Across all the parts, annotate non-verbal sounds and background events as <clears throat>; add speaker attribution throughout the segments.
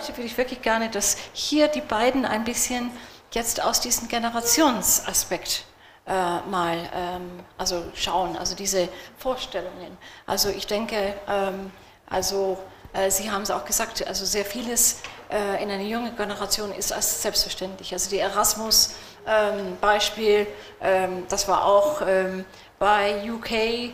Speaker 1: heute würde ich wirklich gerne, dass hier die beiden ein bisschen jetzt aus diesem Generationsaspekt äh, mal ähm, also schauen, also diese Vorstellungen. Also ich denke, ähm, also äh, Sie haben es auch gesagt, also sehr vieles äh, in einer jungen Generation ist als selbstverständlich. Also die Erasmus-Beispiel, ähm, ähm, das war auch ähm, bei UK,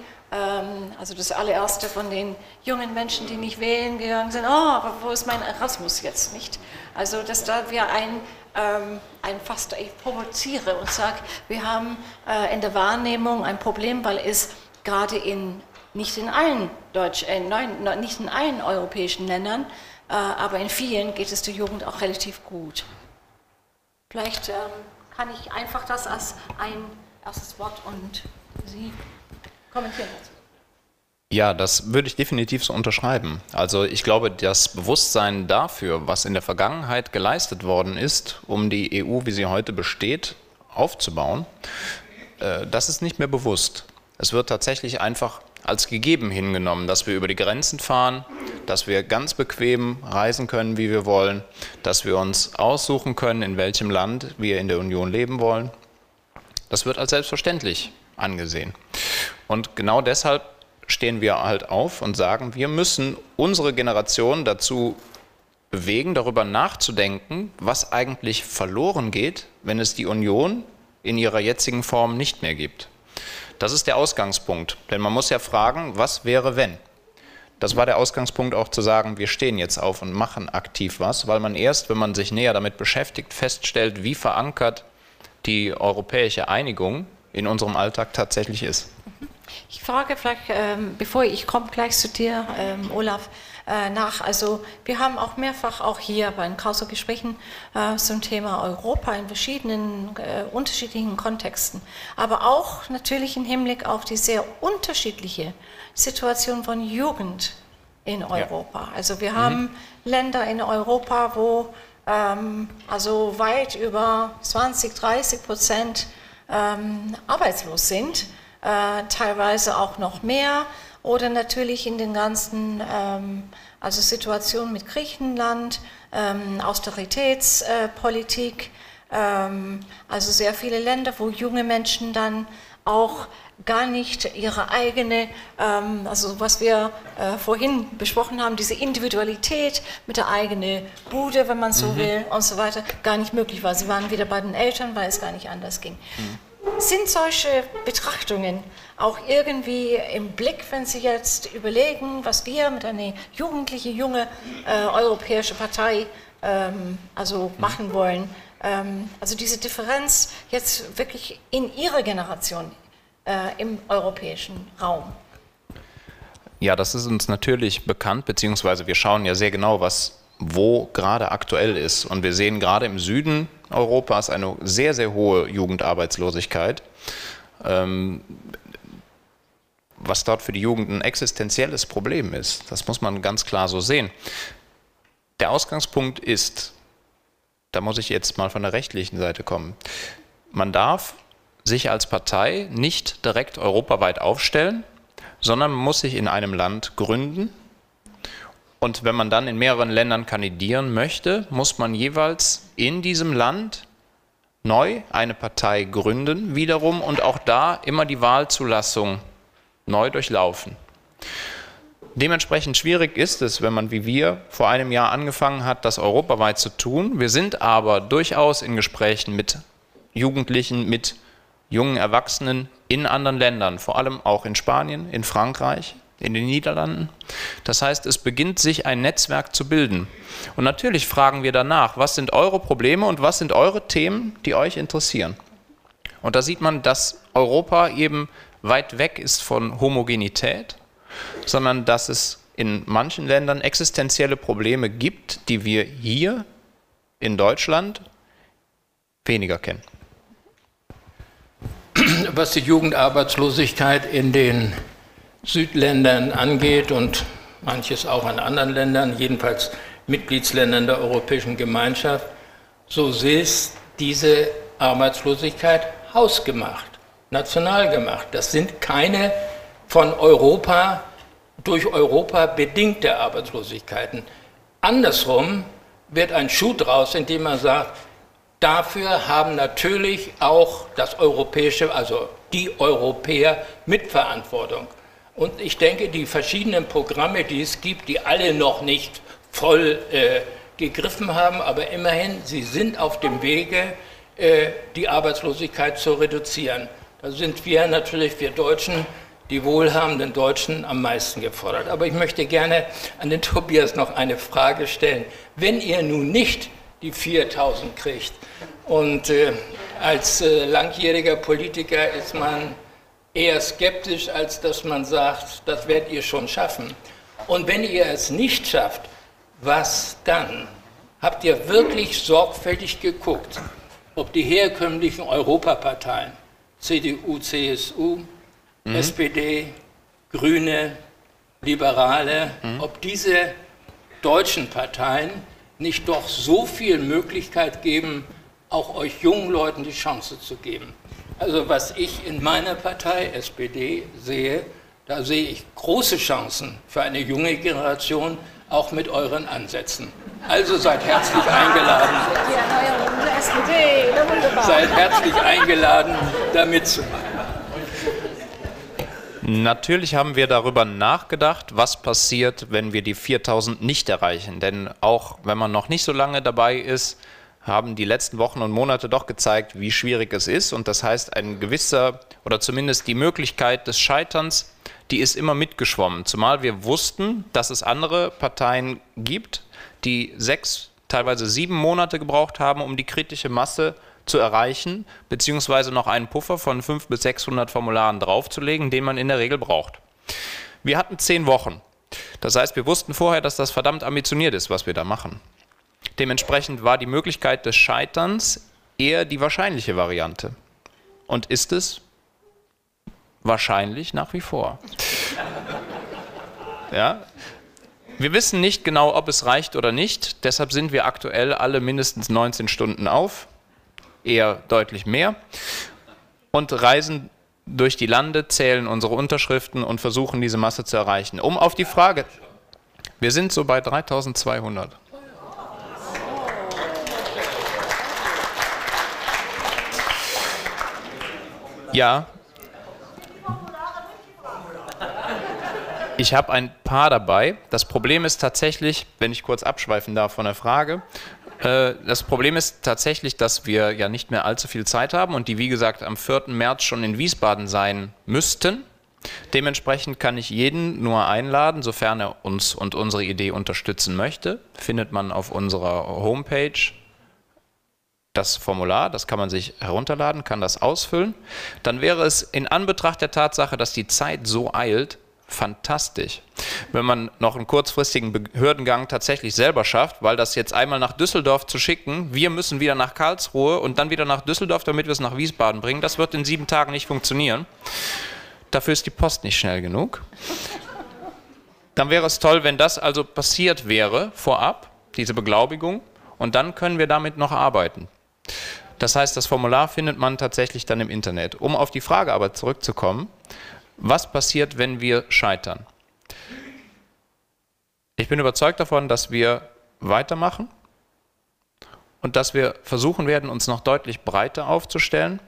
Speaker 1: also das allererste von den jungen Menschen, die nicht wählen gegangen sind, oh, aber wo ist mein Erasmus jetzt nicht? Also dass da wir ein ähm, ein fast, ich provoziere und sage, wir haben äh, in der Wahrnehmung ein Problem, weil es gerade in, nicht in allen Deutsch, äh, nein, nicht in allen europäischen Ländern, äh, aber in vielen geht es der Jugend auch relativ gut. Vielleicht ähm, kann ich einfach das als ein erstes Wort und Sie kommentieren dazu.
Speaker 2: Ja, das würde ich definitiv so unterschreiben. Also ich glaube, das Bewusstsein dafür, was in der Vergangenheit geleistet worden ist, um die EU, wie sie heute besteht, aufzubauen, äh, das ist nicht mehr bewusst. Es wird tatsächlich einfach als gegeben hingenommen, dass wir über die Grenzen fahren, dass wir ganz bequem reisen können, wie wir wollen, dass wir uns aussuchen können, in welchem Land wir in der Union leben wollen. Das wird als selbstverständlich angesehen. Und genau deshalb stehen wir halt auf und sagen, wir müssen unsere Generation dazu bewegen, darüber nachzudenken, was eigentlich verloren geht, wenn es die Union in ihrer jetzigen Form nicht mehr gibt. Das ist der Ausgangspunkt, denn man muss ja fragen, was wäre wenn? Das war der Ausgangspunkt auch zu sagen, wir stehen jetzt auf und machen aktiv was, weil man erst, wenn man sich näher damit beschäftigt, feststellt, wie verankert die europäische Einigung in unserem Alltag tatsächlich ist.
Speaker 1: Ich frage vielleicht, ähm, bevor ich komme gleich zu dir, ähm, Olaf, äh, nach. Also wir haben auch mehrfach auch hier bei den Kauso-Gesprächen äh, zum Thema Europa in verschiedenen äh, unterschiedlichen Kontexten, aber auch natürlich im Hinblick auf die sehr unterschiedliche Situation von Jugend in Europa. Ja. Also wir mhm. haben Länder in Europa, wo ähm, also weit über 20, 30 Prozent ähm, arbeitslos sind äh, teilweise auch noch mehr oder natürlich in den ganzen ähm, also Situationen mit Griechenland, ähm, Austeritätspolitik, ähm, also sehr viele Länder, wo junge Menschen dann auch gar nicht ihre eigene, ähm, also was wir äh, vorhin besprochen haben, diese Individualität mit der eigenen Bude, wenn man so mhm. will und so weiter, gar nicht möglich war. Sie waren wieder bei den Eltern, weil es gar nicht anders ging. Mhm. Sind solche Betrachtungen auch irgendwie im Blick, wenn Sie jetzt überlegen, was wir mit einer jugendlichen, junge äh, europäische Partei ähm, also machen wollen? Ähm, also diese Differenz jetzt wirklich in Ihrer Generation äh, im europäischen Raum.
Speaker 2: Ja, das ist uns natürlich bekannt, beziehungsweise wir schauen ja sehr genau, was wo gerade aktuell ist. Und wir sehen gerade im Süden Europas eine sehr, sehr hohe Jugendarbeitslosigkeit, ähm, was dort für die Jugend ein existenzielles Problem ist. Das muss man ganz klar so sehen. Der Ausgangspunkt ist, da muss ich jetzt mal von der rechtlichen Seite kommen, man darf sich als Partei nicht direkt europaweit aufstellen, sondern muss sich in einem Land gründen und wenn man dann in mehreren Ländern kandidieren möchte, muss man jeweils in diesem Land neu eine Partei gründen, wiederum und auch da immer die Wahlzulassung neu durchlaufen. Dementsprechend schwierig ist es, wenn man wie wir vor einem Jahr angefangen hat, das europaweit zu tun. Wir sind aber durchaus in Gesprächen mit Jugendlichen, mit jungen Erwachsenen in anderen Ländern, vor allem auch in Spanien, in Frankreich, in den Niederlanden. Das heißt, es beginnt sich ein Netzwerk zu bilden. Und natürlich fragen wir danach, was sind eure Probleme und was sind eure Themen, die euch interessieren. Und da sieht man, dass Europa eben weit weg ist von Homogenität, sondern dass es in manchen Ländern existenzielle Probleme gibt, die wir hier in Deutschland weniger kennen.
Speaker 3: Was die Jugendarbeitslosigkeit in den Südländern angeht und manches auch an anderen Ländern, jedenfalls Mitgliedsländern der Europäischen Gemeinschaft, so ist diese Arbeitslosigkeit hausgemacht, national gemacht. Das sind keine von Europa, durch Europa bedingte Arbeitslosigkeiten. Andersrum wird ein Schuh draus, indem man sagt, dafür haben natürlich auch das europäische, also die Europäer Mitverantwortung. Und ich denke, die verschiedenen Programme, die es gibt, die alle noch nicht voll äh, gegriffen haben, aber immerhin, sie sind auf dem Wege, äh, die Arbeitslosigkeit zu reduzieren. Da sind wir natürlich, wir Deutschen, die wohlhabenden Deutschen am meisten gefordert. Aber ich möchte gerne an den <laughs> Tobias noch eine Frage stellen. Wenn ihr nun nicht die 4000 kriegt und äh, als äh, langjähriger Politiker ist man eher skeptisch, als dass man sagt, das werdet ihr schon schaffen. Und wenn ihr es nicht schafft, was dann? Habt ihr wirklich sorgfältig geguckt, ob die herkömmlichen Europaparteien, CDU, CSU, mhm. SPD, Grüne, Liberale, mhm. ob diese deutschen Parteien nicht doch so viel Möglichkeit geben, auch euch jungen Leuten die Chance zu geben. Also was ich in meiner Partei SPD sehe, da sehe ich große Chancen für eine junge Generation, auch mit euren Ansätzen. Also seid herzlich eingeladen. Seid herzlich eingeladen, da mitzumachen.
Speaker 2: Natürlich haben wir darüber nachgedacht, was passiert, wenn wir die 4000 nicht erreichen. Denn auch wenn man noch nicht so lange dabei ist, haben die letzten Wochen und Monate doch gezeigt, wie schwierig es ist. Und das heißt, ein gewisser oder zumindest die Möglichkeit des Scheiterns die ist immer mitgeschwommen. Zumal wir wussten, dass es andere Parteien gibt, die sechs, teilweise sieben Monate gebraucht haben, um die kritische Masse zu erreichen, beziehungsweise noch einen Puffer von 500 bis 600 Formularen draufzulegen, den man in der Regel braucht. Wir hatten zehn Wochen. Das heißt, wir wussten vorher, dass das verdammt ambitioniert ist, was wir da machen. Dementsprechend war die Möglichkeit des Scheiterns eher die wahrscheinliche Variante. Und ist es Wahrscheinlich nach wie vor. Ja? Wir wissen nicht genau, ob es reicht oder nicht. Deshalb sind wir aktuell alle mindestens 19 Stunden auf, eher deutlich mehr, und reisen durch die Lande, zählen unsere Unterschriften und versuchen, diese Masse zu erreichen. Um auf die Frage, wir sind so bei 3200. Ja, Ich habe ein paar dabei. Das Problem ist tatsächlich, wenn ich kurz abschweifen darf von der Frage, äh, das Problem ist tatsächlich, dass wir ja nicht mehr allzu viel Zeit haben und die, wie gesagt, am 4. März schon in Wiesbaden sein müssten. Dementsprechend kann ich jeden nur einladen, sofern er uns und unsere Idee unterstützen möchte. Findet man auf unserer Homepage das Formular, das kann man sich herunterladen, kann das ausfüllen. Dann wäre es in Anbetracht der Tatsache, dass die Zeit so eilt, fantastisch. Wenn man noch einen kurzfristigen Behördengang tatsächlich selber schafft, weil das jetzt einmal nach Düsseldorf zu schicken, wir müssen wieder nach Karlsruhe und dann wieder nach Düsseldorf, damit wir es nach Wiesbaden bringen, das wird in sieben Tagen nicht funktionieren. Dafür ist die Post nicht schnell genug. Dann wäre es toll, wenn das also passiert wäre vorab, diese Beglaubigung, und dann können wir damit noch arbeiten. Das heißt, das Formular findet man tatsächlich dann im Internet. Um auf die Frage aber zurückzukommen, was passiert, wenn wir scheitern? Ich bin überzeugt davon, dass wir weitermachen und dass wir versuchen werden, uns noch deutlich breiter aufzustellen.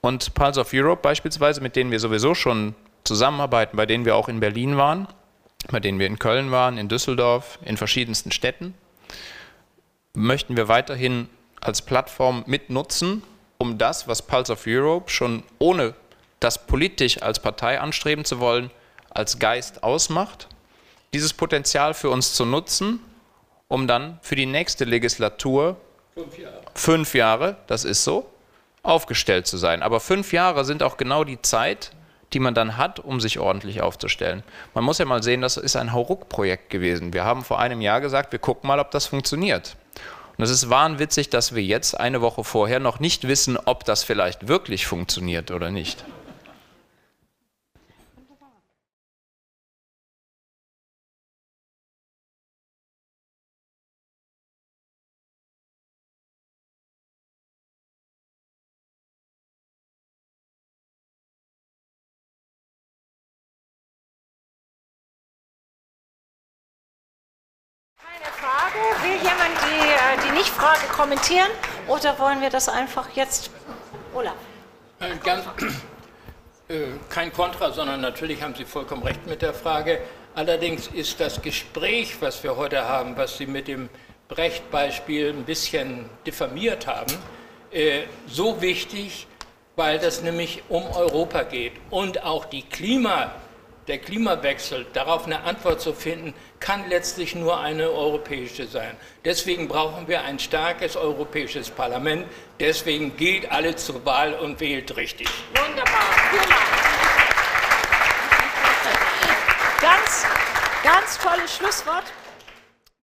Speaker 2: Und Pulse of Europe beispielsweise, mit denen wir sowieso schon zusammenarbeiten, bei denen wir auch in Berlin waren, bei denen wir in Köln waren, in Düsseldorf, in verschiedensten Städten, möchten wir weiterhin als Plattform mitnutzen, um das, was Pulse of Europe schon ohne das politisch als Partei anstreben zu wollen, als Geist ausmacht, dieses Potenzial für uns zu nutzen, um dann für die nächste Legislatur, fünf Jahre, fünf Jahre das ist so, aufgestellt zu sein. Aber fünf Jahre sind auch genau die Zeit, die man dann hat, um sich ordentlich aufzustellen. Man muss ja mal sehen, das ist ein Hauruck-Projekt gewesen. Wir haben vor einem Jahr gesagt, wir gucken mal, ob das funktioniert. Und es ist wahnwitzig, dass wir jetzt eine Woche vorher noch nicht wissen, ob das vielleicht wirklich funktioniert oder nicht.
Speaker 1: Will jemand die, äh, die Nicht-Frage kommentieren oder wollen wir das einfach jetzt? Olaf.
Speaker 3: Äh, ganz, <clears throat> äh, kein Kontra, sondern natürlich haben Sie vollkommen recht mit der Frage. Allerdings ist das Gespräch, was wir heute haben, was Sie mit dem Brecht-Beispiel ein bisschen diffamiert haben, äh, so wichtig, weil das nämlich um Europa geht und auch die Klima, der Klimawechsel, darauf eine Antwort zu finden, kann letztlich nur eine europäische sein. Deswegen brauchen wir ein starkes europäisches Parlament. Deswegen geht alle zur Wahl und wählt richtig.
Speaker 1: Wunderbar. Ganz, ganz tolles Schlusswort.